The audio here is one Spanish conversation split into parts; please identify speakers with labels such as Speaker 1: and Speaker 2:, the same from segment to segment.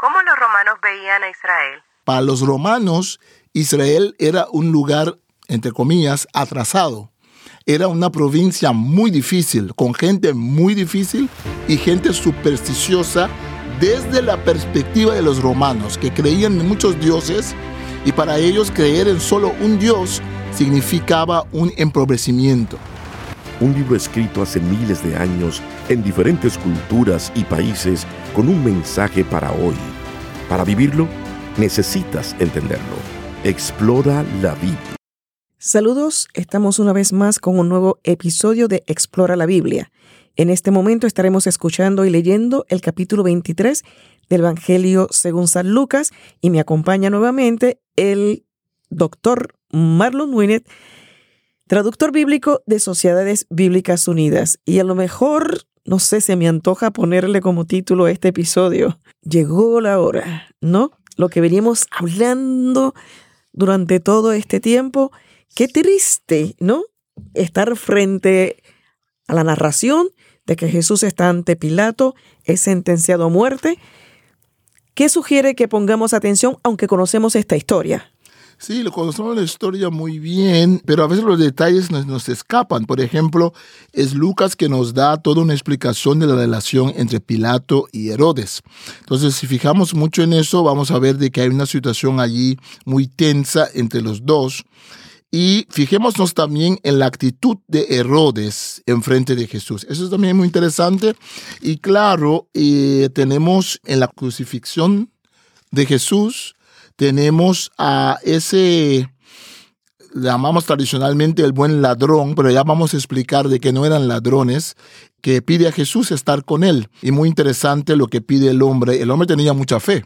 Speaker 1: ¿Cómo los romanos veían a Israel?
Speaker 2: Para los romanos, Israel era un lugar, entre comillas, atrasado. Era una provincia muy difícil, con gente muy difícil y gente supersticiosa desde la perspectiva de los romanos, que creían en muchos dioses y para ellos creer en solo un dios significaba un empobrecimiento.
Speaker 3: Un libro escrito hace miles de años en diferentes culturas y países con un mensaje para hoy. Para vivirlo, necesitas entenderlo. Explora la Biblia.
Speaker 4: Saludos, estamos una vez más con un nuevo episodio de Explora la Biblia. En este momento estaremos escuchando y leyendo el capítulo 23 del Evangelio según San Lucas y me acompaña nuevamente el doctor Marlon Winnet, traductor bíblico de Sociedades Bíblicas Unidas. Y a lo mejor, no sé, se me antoja ponerle como título a este episodio. Llegó la hora, ¿no? Lo que veníamos hablando durante todo este tiempo. Qué triste, ¿no? Estar frente a la narración de que Jesús está ante Pilato, es sentenciado a muerte. ¿Qué sugiere que pongamos atención aunque conocemos esta historia?
Speaker 2: Sí, lo conocemos la historia muy bien, pero a veces los detalles nos, nos, escapan. Por ejemplo, es Lucas que nos da toda una explicación de la relación entre Pilato y Herodes. Entonces, si fijamos mucho en eso, vamos a ver de que hay una situación allí muy tensa entre los dos. Y fijémonos también en la actitud de Herodes en frente de Jesús. Eso es también muy interesante. Y claro, eh, tenemos en la crucifixión de Jesús, tenemos a ese, llamamos tradicionalmente el buen ladrón, pero ya vamos a explicar de que no eran ladrones, que pide a Jesús estar con él. Y muy interesante lo que pide el hombre. El hombre tenía mucha fe,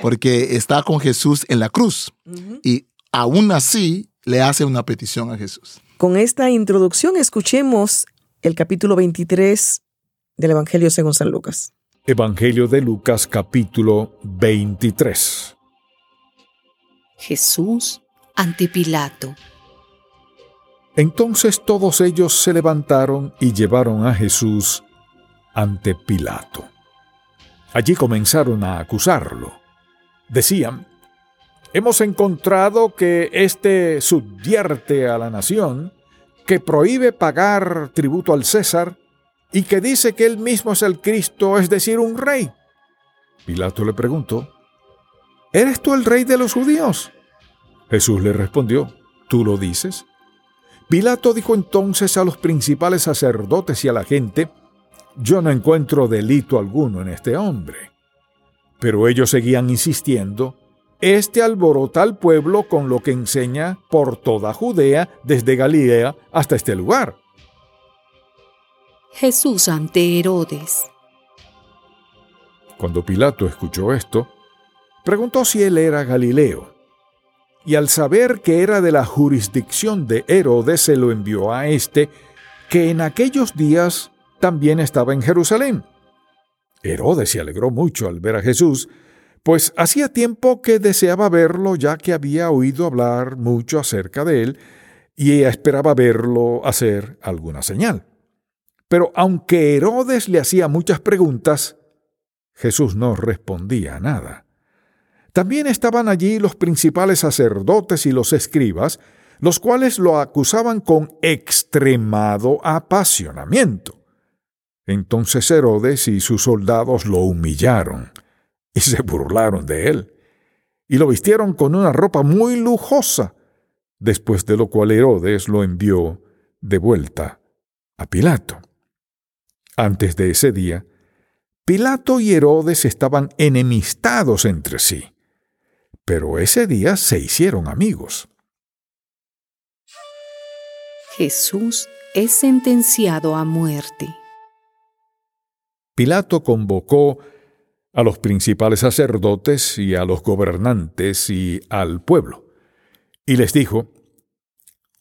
Speaker 2: porque está con Jesús en la cruz. Uh -huh. Y aún así le hace una petición a Jesús.
Speaker 4: Con esta introducción escuchemos el capítulo 23 del Evangelio según San Lucas.
Speaker 5: Evangelio de Lucas capítulo 23.
Speaker 6: Jesús ante Pilato.
Speaker 5: Entonces todos ellos se levantaron y llevaron a Jesús ante Pilato. Allí comenzaron a acusarlo. Decían, Hemos encontrado que éste subvierte a la nación, que prohíbe pagar tributo al César y que dice que él mismo es el Cristo, es decir, un rey. Pilato le preguntó, ¿Eres tú el rey de los judíos? Jesús le respondió, ¿tú lo dices? Pilato dijo entonces a los principales sacerdotes y a la gente, yo no encuentro delito alguno en este hombre. Pero ellos seguían insistiendo, este alborota al pueblo con lo que enseña por toda Judea, desde Galilea hasta este lugar.
Speaker 6: Jesús ante Herodes.
Speaker 5: Cuando Pilato escuchó esto, preguntó si él era Galileo. Y al saber que era de la jurisdicción de Herodes, se lo envió a éste, que en aquellos días también estaba en Jerusalén. Herodes se alegró mucho al ver a Jesús, pues hacía tiempo que deseaba verlo ya que había oído hablar mucho acerca de él y esperaba verlo hacer alguna señal. Pero aunque Herodes le hacía muchas preguntas, Jesús no respondía nada. También estaban allí los principales sacerdotes y los escribas, los cuales lo acusaban con extremado apasionamiento. Entonces Herodes y sus soldados lo humillaron y se burlaron de él, y lo vistieron con una ropa muy lujosa, después de lo cual Herodes lo envió de vuelta a Pilato. Antes de ese día, Pilato y Herodes estaban enemistados entre sí, pero ese día se hicieron amigos.
Speaker 6: Jesús es sentenciado a muerte.
Speaker 5: Pilato convocó a los principales sacerdotes y a los gobernantes y al pueblo. Y les dijo,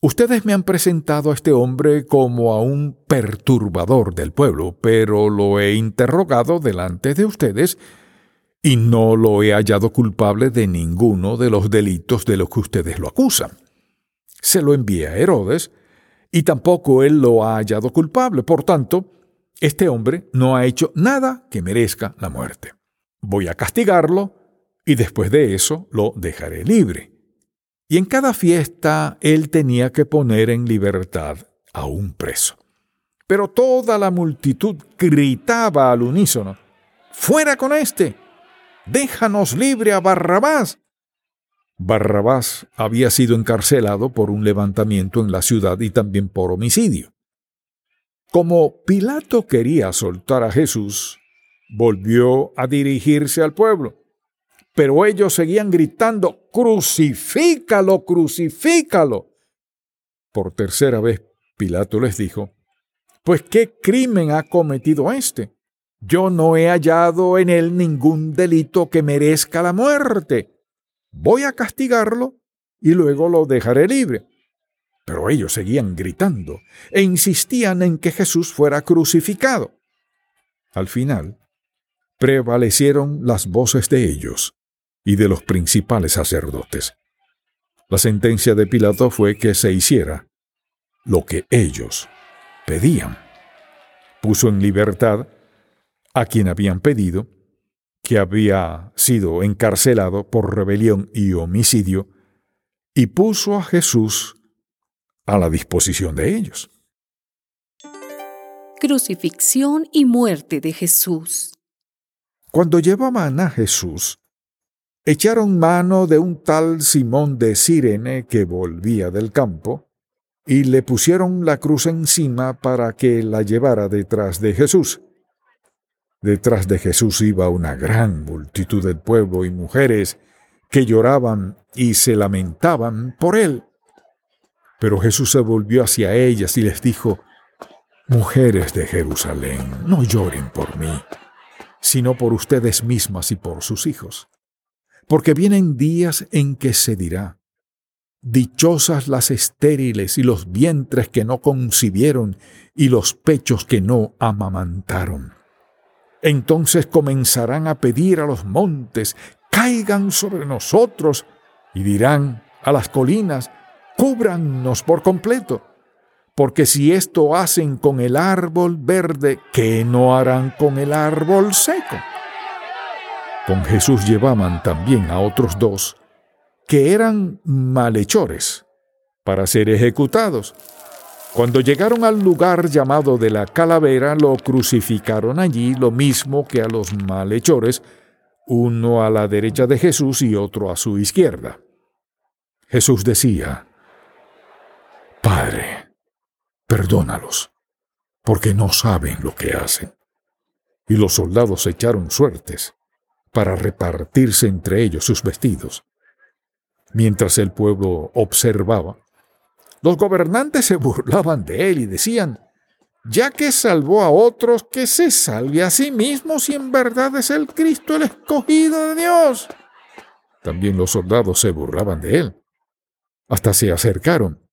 Speaker 5: Ustedes me han presentado a este hombre como a un perturbador del pueblo, pero lo he interrogado delante de ustedes y no lo he hallado culpable de ninguno de los delitos de los que ustedes lo acusan. Se lo envié a Herodes y tampoco él lo ha hallado culpable. Por tanto, este hombre no ha hecho nada que merezca la muerte. voy a castigarlo y después de eso lo dejaré libre. Y en cada fiesta él tenía que poner en libertad a un preso. Pero toda la multitud gritaba al unísono, ¡Fuera con éste! ¡Déjanos libre a Barrabás! Barrabás había sido encarcelado por un levantamiento en la ciudad y también por homicidio. Como Pilato quería soltar a Jesús, volvió a dirigirse al pueblo. Pero ellos seguían gritando, crucifícalo, crucifícalo. Por tercera vez Pilato les dijo, pues ¿qué crimen ha cometido éste? Yo no he hallado en él ningún delito que merezca la muerte. Voy a castigarlo y luego lo dejaré libre. Pero ellos seguían gritando e insistían en que Jesús fuera crucificado. Al final, prevalecieron las voces de ellos y de los principales sacerdotes. La sentencia de Pilato fue que se hiciera lo que ellos pedían. Puso en libertad a quien habían pedido, que había sido encarcelado por rebelión y homicidio, y puso a Jesús a la disposición de ellos.
Speaker 6: Crucifixión y muerte de Jesús.
Speaker 5: Cuando llevaban a Jesús, echaron mano de un tal Simón de Sirene que volvía del campo, y le pusieron la cruz encima para que la llevara detrás de Jesús. Detrás de Jesús iba una gran multitud del pueblo y mujeres que lloraban y se lamentaban por él. Pero Jesús se volvió hacia ellas y les dijo, Mujeres de Jerusalén, no lloren por mí, sino por ustedes mismas y por sus hijos. Porque vienen días en que se dirá, Dichosas las estériles y los vientres que no concibieron y los pechos que no amamantaron. Entonces comenzarán a pedir a los montes, caigan sobre nosotros, y dirán a las colinas, cúbrannos por completo. Porque si esto hacen con el árbol verde, ¿qué no harán con el árbol seco? Con Jesús llevaban también a otros dos, que eran malhechores, para ser ejecutados. Cuando llegaron al lugar llamado de la calavera, lo crucificaron allí, lo mismo que a los malhechores, uno a la derecha de Jesús y otro a su izquierda. Jesús decía, Padre, perdónalos, porque no saben lo que hacen. Y los soldados echaron suertes para repartirse entre ellos sus vestidos. Mientras el pueblo observaba, los gobernantes se burlaban de él y decían, ya que salvó a otros, que se salve a sí mismo si en verdad es el Cristo el escogido de Dios. También los soldados se burlaban de él. Hasta se acercaron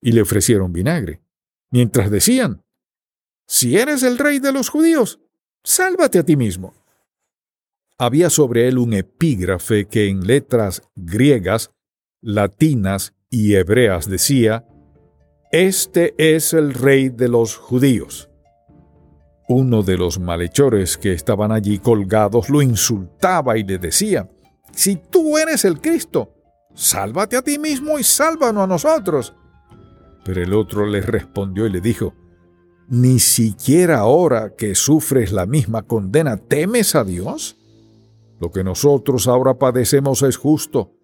Speaker 5: y le ofrecieron vinagre, mientras decían, si eres el rey de los judíos, sálvate a ti mismo. Había sobre él un epígrafe que en letras griegas, latinas y hebreas decía, Este es el rey de los judíos. Uno de los malhechores que estaban allí colgados lo insultaba y le decía, Si tú eres el Cristo, sálvate a ti mismo y sálvanos a nosotros. Pero el otro le respondió y le dijo, Ni siquiera ahora que sufres la misma condena temes a Dios. Lo que nosotros ahora padecemos es justo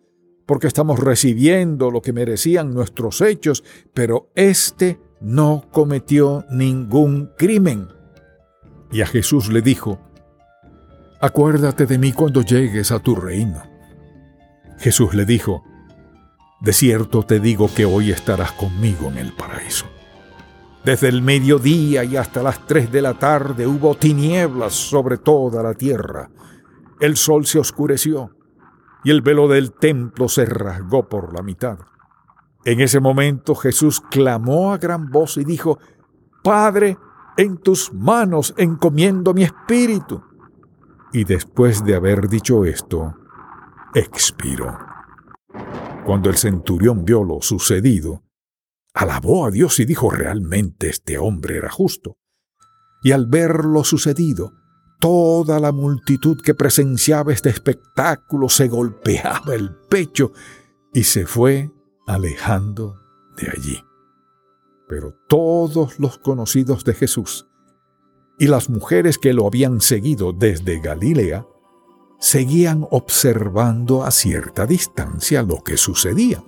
Speaker 5: porque estamos recibiendo lo que merecían nuestros hechos, pero éste no cometió ningún crimen. Y a Jesús le dijo, Acuérdate de mí cuando llegues a tu reino. Jesús le dijo, De cierto te digo que hoy estarás conmigo en el paraíso. Desde el mediodía y hasta las tres de la tarde hubo tinieblas sobre toda la tierra. El sol se oscureció y el velo del templo se rasgó por la mitad. En ese momento Jesús clamó a gran voz y dijo, Padre, en tus manos encomiendo mi espíritu. Y después de haber dicho esto, expiró. Cuando el centurión vio lo sucedido, alabó a Dios y dijo, realmente este hombre era justo. Y al ver lo sucedido, Toda la multitud que presenciaba este espectáculo se golpeaba el pecho y se fue alejando de allí. Pero todos los conocidos de Jesús y las mujeres que lo habían seguido desde Galilea seguían observando a cierta distancia lo que sucedía.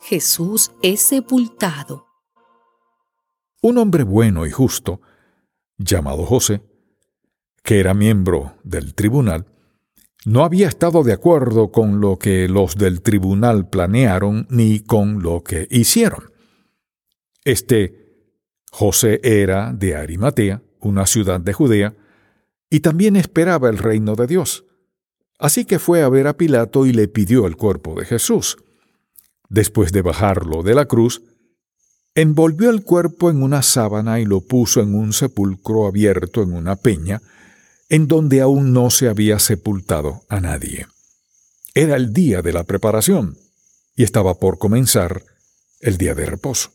Speaker 6: Jesús es sepultado.
Speaker 5: Un hombre bueno y justo, llamado José, que era miembro del tribunal, no había estado de acuerdo con lo que los del tribunal planearon ni con lo que hicieron. Este José era de Arimatea, una ciudad de Judea, y también esperaba el reino de Dios. Así que fue a ver a Pilato y le pidió el cuerpo de Jesús. Después de bajarlo de la cruz, envolvió el cuerpo en una sábana y lo puso en un sepulcro abierto en una peña, en donde aún no se había sepultado a nadie. Era el día de la preparación y estaba por comenzar el día de reposo.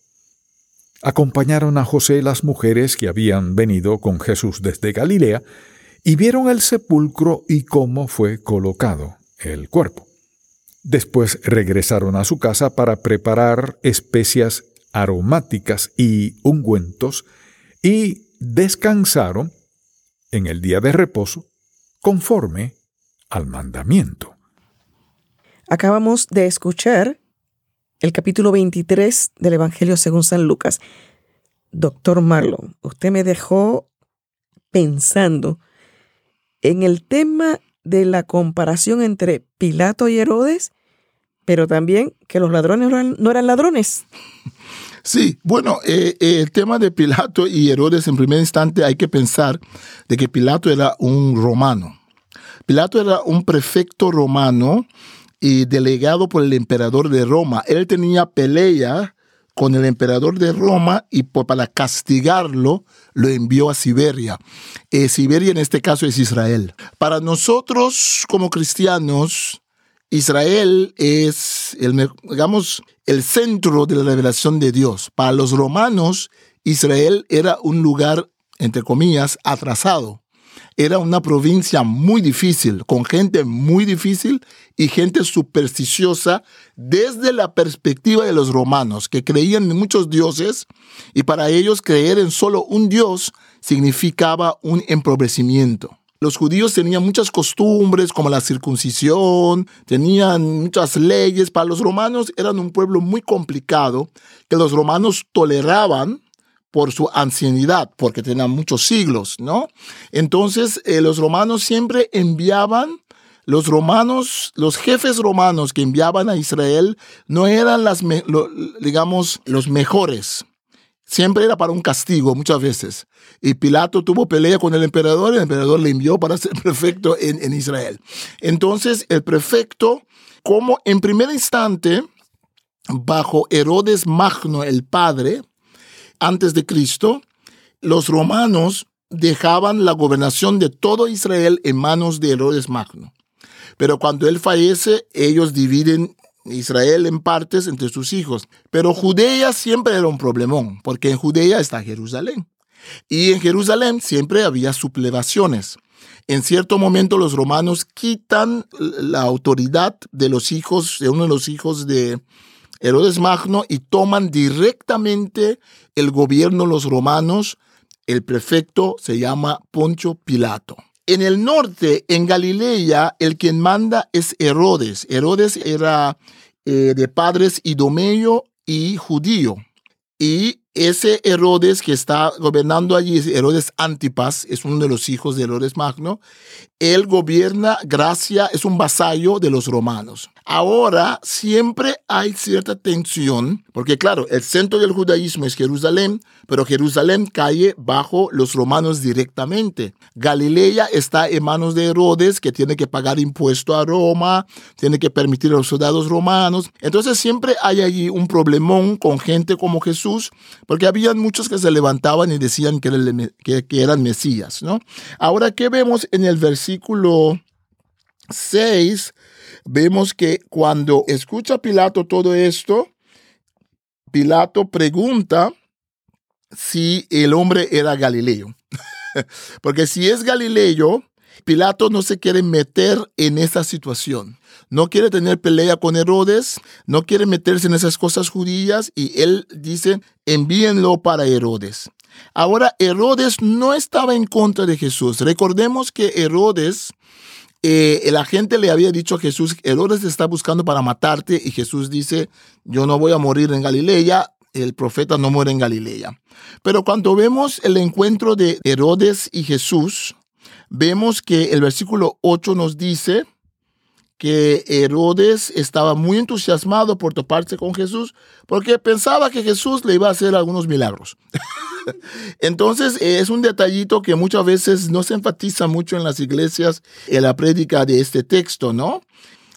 Speaker 5: Acompañaron a José las mujeres que habían venido con Jesús desde Galilea y vieron el sepulcro y cómo fue colocado el cuerpo. Después regresaron a su casa para preparar especias aromáticas y ungüentos y descansaron en el día de reposo conforme al mandamiento.
Speaker 4: Acabamos de escuchar el capítulo 23 del Evangelio según San Lucas. Doctor Marlon, usted me dejó pensando en el tema de la comparación entre Pilato y Herodes, pero también que los ladrones no eran, ladrones.
Speaker 2: Sí, bueno, eh, eh, el tema de Pilato y Herodes en primer instante hay que pensar de que Pilato era un romano. Pilato era un prefecto romano y delegado por el emperador de Roma. Él tenía pelea con el emperador de Roma y para castigarlo lo envió a Siberia. Eh, Siberia en este caso es Israel. Para nosotros como cristianos, Israel es el, digamos, el centro de la revelación de Dios. Para los romanos, Israel era un lugar, entre comillas, atrasado era una provincia muy difícil, con gente muy difícil y gente supersticiosa desde la perspectiva de los romanos, que creían en muchos dioses y para ellos creer en solo un dios significaba un empobrecimiento. Los judíos tenían muchas costumbres como la circuncisión, tenían muchas leyes. Para los romanos eran un pueblo muy complicado que los romanos toleraban por su ancianidad, porque tenían muchos siglos, ¿no? Entonces, eh, los romanos siempre enviaban, los romanos, los jefes romanos que enviaban a Israel no eran las, digamos, los mejores. Siempre era para un castigo, muchas veces. Y Pilato tuvo pelea con el emperador y el emperador le envió para ser prefecto en, en Israel. Entonces, el prefecto, como en primer instante, bajo Herodes Magno, el padre, antes de Cristo, los romanos dejaban la gobernación de todo Israel en manos de Herodes Magno. Pero cuando él fallece, ellos dividen Israel en partes entre sus hijos. Pero Judea siempre era un problemón, porque en Judea está Jerusalén. Y en Jerusalén siempre había sublevaciones. En cierto momento los romanos quitan la autoridad de los hijos, de uno de los hijos de Herodes Magno y toman directamente el gobierno los romanos. El prefecto se llama Poncho Pilato. En el norte, en Galilea, el quien manda es Herodes. Herodes era eh, de padres idomeo y judío. Y ese Herodes que está gobernando allí, Herodes Antipas, es uno de los hijos de Herodes Magno. Él gobierna Gracia, es un vasallo de los romanos. Ahora siempre hay cierta tensión, porque claro, el centro del judaísmo es Jerusalén, pero Jerusalén cae bajo los romanos directamente. Galilea está en manos de Herodes, que tiene que pagar impuesto a Roma, tiene que permitir a los soldados romanos. Entonces siempre hay allí un problemón con gente como Jesús, porque habían muchos que se levantaban y decían que, eran Mesías, ¿no? Ahora, ¿qué vemos en el versículo 6? Vemos que cuando escucha Pilato todo esto, Pilato pregunta si el hombre era Galileo. Porque si es galileo, Pilato no se quiere meter en esa situación. No quiere tener pelea con Herodes, no quiere meterse en esas cosas judías y él dice, envíenlo para Herodes. Ahora, Herodes no estaba en contra de Jesús. Recordemos que Herodes, eh, la gente le había dicho a Jesús, Herodes está buscando para matarte y Jesús dice, yo no voy a morir en Galilea, el profeta no muere en Galilea. Pero cuando vemos el encuentro de Herodes y Jesús, vemos que el versículo 8 nos dice que Herodes estaba muy entusiasmado por toparse con Jesús porque pensaba que Jesús le iba a hacer algunos milagros. Entonces es un detallito que muchas veces no se enfatiza mucho en las iglesias en la prédica de este texto, ¿no?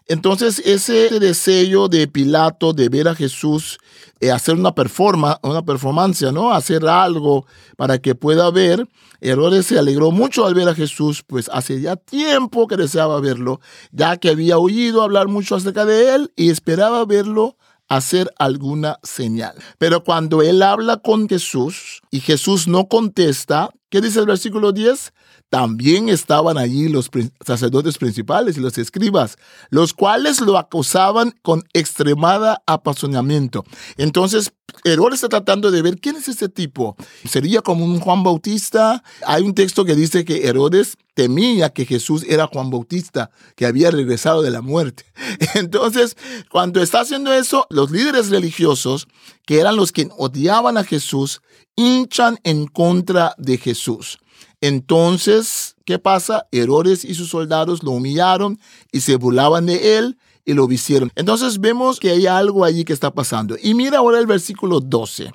Speaker 2: Entonces, ese deseo de Pilato de ver a Jesús eh, hacer una performance, una performance, ¿no? Hacer algo para que pueda ver. Herodes se alegró mucho al ver a Jesús, pues hace ya tiempo que deseaba verlo, ya que había oído hablar mucho acerca de él y esperaba verlo hacer alguna señal. Pero cuando él habla con Jesús y Jesús no contesta, ¿qué dice el versículo 10? También estaban allí los sacerdotes principales y los escribas, los cuales lo acusaban con extremada apasionamiento. Entonces, Herodes está tratando de ver quién es este tipo. ¿Sería como un Juan Bautista? Hay un texto que dice que Herodes temía que Jesús era Juan Bautista, que había regresado de la muerte. Entonces, cuando está haciendo eso, los líderes religiosos, que eran los que odiaban a Jesús, hinchan en contra de Jesús. Entonces, ¿qué pasa? Herodes y sus soldados lo humillaron y se burlaban de él y lo hicieron. Entonces vemos que hay algo allí que está pasando. Y mira ahora el versículo 12.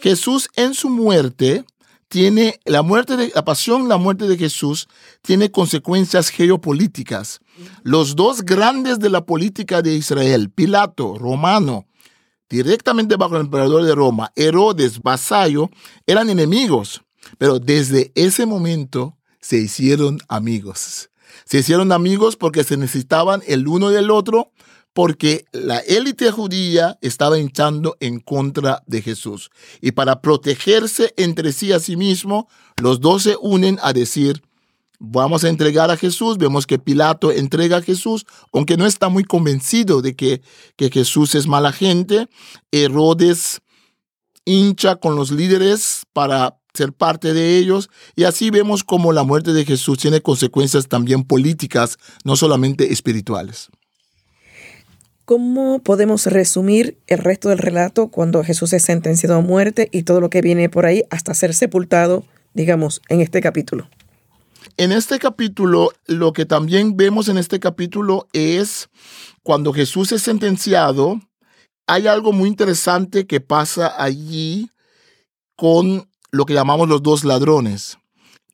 Speaker 2: Jesús en su muerte tiene la muerte de la pasión, la muerte de Jesús tiene consecuencias geopolíticas. Los dos grandes de la política de Israel, Pilato, romano, directamente bajo el emperador de Roma, Herodes, vasallo, eran enemigos. Pero desde ese momento se hicieron amigos. Se hicieron amigos porque se necesitaban el uno del otro, porque la élite judía estaba hinchando en contra de Jesús. Y para protegerse entre sí a sí mismo, los dos se unen a decir, vamos a entregar a Jesús. Vemos que Pilato entrega a Jesús, aunque no está muy convencido de que, que Jesús es mala gente. Herodes hincha con los líderes para ser parte de ellos. Y así vemos como la muerte de Jesús tiene consecuencias también políticas, no solamente espirituales.
Speaker 4: ¿Cómo podemos resumir el resto del relato cuando Jesús es sentenciado a muerte y todo lo que viene por ahí hasta ser sepultado, digamos, en este capítulo?
Speaker 2: En este capítulo, lo que también vemos en este capítulo es cuando Jesús es sentenciado, hay algo muy interesante que pasa allí con lo que llamamos los dos ladrones.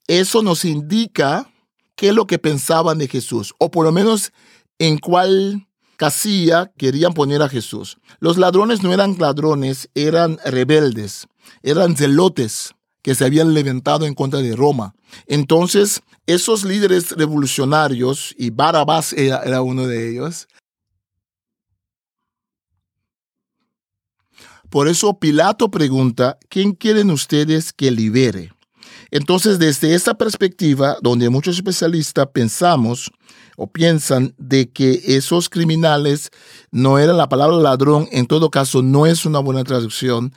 Speaker 2: Eso nos indica qué es lo que pensaban de Jesús, o por lo menos en cuál casilla querían poner a Jesús. Los ladrones no eran ladrones, eran rebeldes, eran zelotes que se habían levantado en contra de Roma. Entonces, esos líderes revolucionarios, y Barabás era, era uno de ellos, Por eso Pilato pregunta, ¿quién quieren ustedes que libere? Entonces, desde esa perspectiva, donde muchos especialistas pensamos o piensan de que esos criminales no eran la palabra ladrón, en todo caso no es una buena traducción,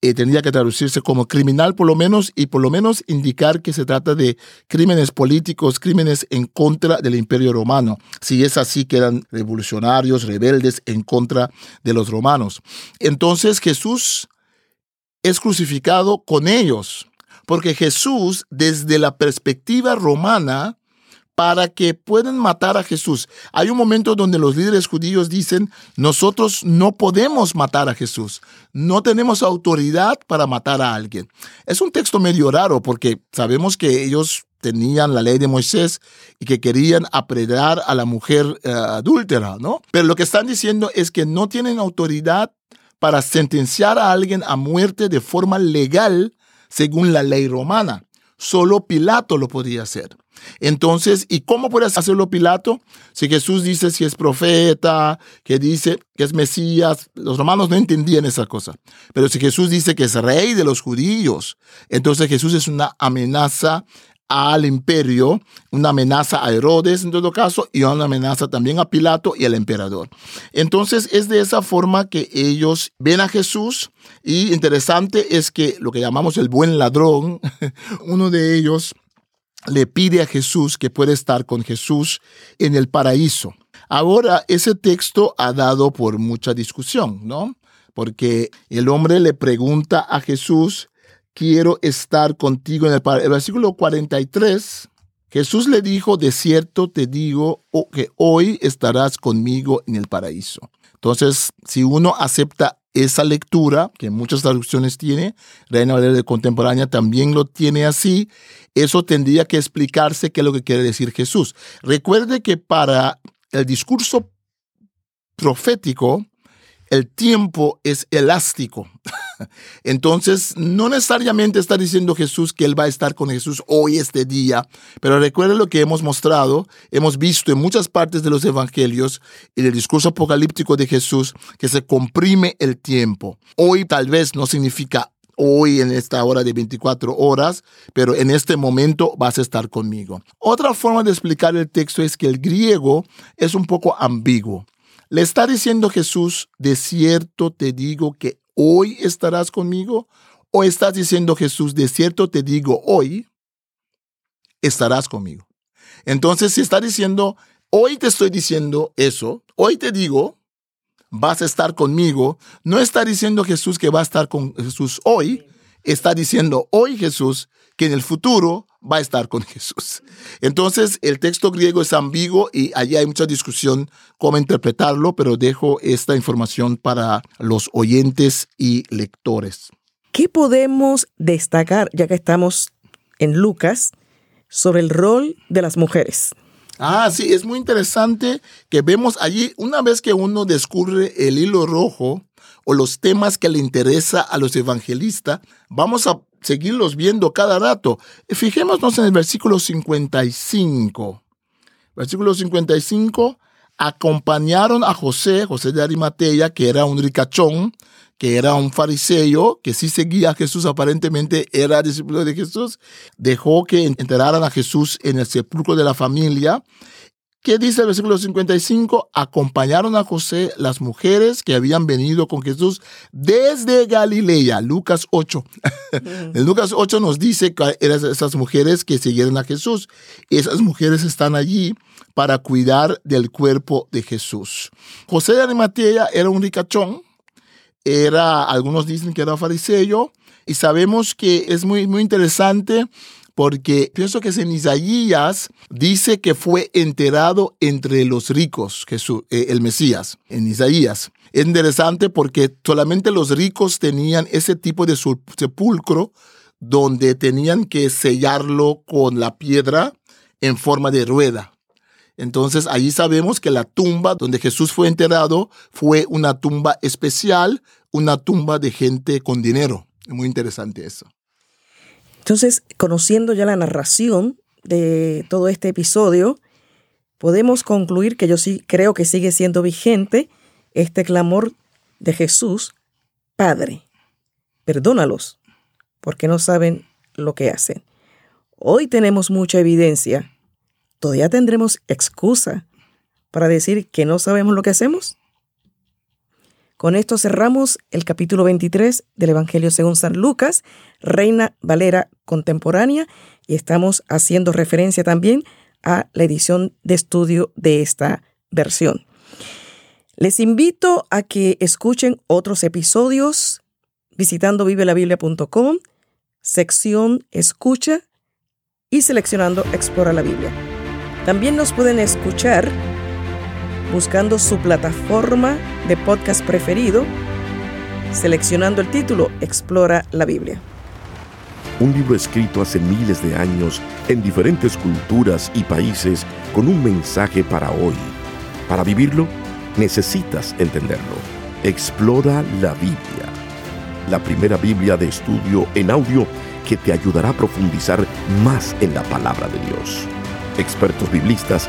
Speaker 2: eh, tendría que traducirse como criminal por lo menos y por lo menos indicar que se trata de crímenes políticos, crímenes en contra del imperio romano, si es así que eran revolucionarios, rebeldes en contra de los romanos. Entonces Jesús es crucificado con ellos porque Jesús, desde la perspectiva romana, para que puedan matar a Jesús. Hay un momento donde los líderes judíos dicen, nosotros no podemos matar a Jesús, no tenemos autoridad para matar a alguien. Es un texto medio raro porque sabemos que ellos tenían la ley de Moisés y que querían apredar a la mujer eh, adúltera, ¿no? Pero lo que están diciendo es que no tienen autoridad para sentenciar a alguien a muerte de forma legal según la ley romana. Solo Pilato lo podía hacer. Entonces, ¿y cómo puede hacerlo Pilato? Si Jesús dice si es profeta, que dice que es Mesías, los romanos no entendían esa cosa. Pero si Jesús dice que es rey de los judíos, entonces Jesús es una amenaza al imperio, una amenaza a Herodes en todo caso y una amenaza también a Pilato y al emperador. Entonces es de esa forma que ellos ven a Jesús y interesante es que lo que llamamos el buen ladrón, uno de ellos le pide a Jesús que puede estar con Jesús en el paraíso. Ahora, ese texto ha dado por mucha discusión, ¿no? Porque el hombre le pregunta a Jesús, quiero estar contigo en el paraíso. El versículo 43, Jesús le dijo, de cierto te digo que hoy estarás conmigo en el paraíso. Entonces, si uno acepta esa lectura, que muchas traducciones tiene, Reina Valera de Contemporánea también lo tiene así, eso tendría que explicarse qué es lo que quiere decir Jesús. Recuerde que para el discurso profético, el tiempo es elástico. Entonces, no necesariamente está diciendo Jesús que Él va a estar con Jesús hoy, este día, pero recuerde lo que hemos mostrado, hemos visto en muchas partes de los evangelios, en el discurso apocalíptico de Jesús, que se comprime el tiempo. Hoy tal vez no significa hoy en esta hora de 24 horas, pero en este momento vas a estar conmigo. Otra forma de explicar el texto es que el griego es un poco ambiguo. Le está diciendo Jesús, de cierto te digo que hoy estarás conmigo. O estás diciendo Jesús, de cierto te digo hoy, estarás conmigo. Entonces, si está diciendo, hoy te estoy diciendo eso, hoy te digo, vas a estar conmigo, no está diciendo Jesús que va a estar con Jesús hoy, está diciendo hoy Jesús que en el futuro va a estar con Jesús. Entonces, el texto griego es ambiguo y allí hay mucha discusión cómo interpretarlo, pero dejo esta información para los oyentes y lectores.
Speaker 4: ¿Qué podemos destacar, ya que estamos en Lucas, sobre el rol de las mujeres?
Speaker 2: Ah, sí, es muy interesante que vemos allí, una vez que uno descubre el hilo rojo o los temas que le interesa a los evangelistas, vamos a seguirlos viendo cada rato. Fijémonos en el versículo 55. Versículo 55, acompañaron a José, José de Arimatea, que era un ricachón, que era un fariseo, que sí seguía a Jesús, aparentemente era discípulo de Jesús, dejó que enteraran a Jesús en el sepulcro de la familia ¿Qué dice el versículo 55? Acompañaron a José las mujeres que habían venido con Jesús desde Galilea, Lucas 8. en Lucas 8 nos dice que eran esas mujeres que siguieron a Jesús. Esas mujeres están allí para cuidar del cuerpo de Jesús. José de Arimatea era un ricachón, era, algunos dicen que era fariseo, y sabemos que es muy, muy interesante porque pienso que en Isaías dice que fue enterado entre los ricos, Jesús, eh, el Mesías, en Isaías. Es interesante porque solamente los ricos tenían ese tipo de sepulcro donde tenían que sellarlo con la piedra en forma de rueda. Entonces allí sabemos que la tumba donde Jesús fue enterrado fue una tumba especial, una tumba de gente con dinero. Es muy interesante eso.
Speaker 4: Entonces, conociendo ya la narración de todo este episodio, podemos concluir que yo sí creo que sigue siendo vigente este clamor de Jesús, Padre, perdónalos, porque no saben lo que hacen. Hoy tenemos mucha evidencia. ¿Todavía tendremos excusa para decir que no sabemos lo que hacemos? Con esto cerramos el capítulo 23 del Evangelio según San Lucas, Reina Valera contemporánea, y estamos haciendo referencia también a la edición de estudio de esta versión. Les invito a que escuchen otros episodios visitando vivelabiblia.com, sección Escucha y seleccionando Explora la Biblia. También nos pueden escuchar buscando su plataforma de podcast preferido, seleccionando el título Explora la Biblia.
Speaker 3: Un libro escrito hace miles de años en diferentes culturas y países con un mensaje para hoy. Para vivirlo, necesitas entenderlo. Explora la Biblia. La primera Biblia de estudio en audio que te ayudará a profundizar más en la palabra de Dios. Expertos biblistas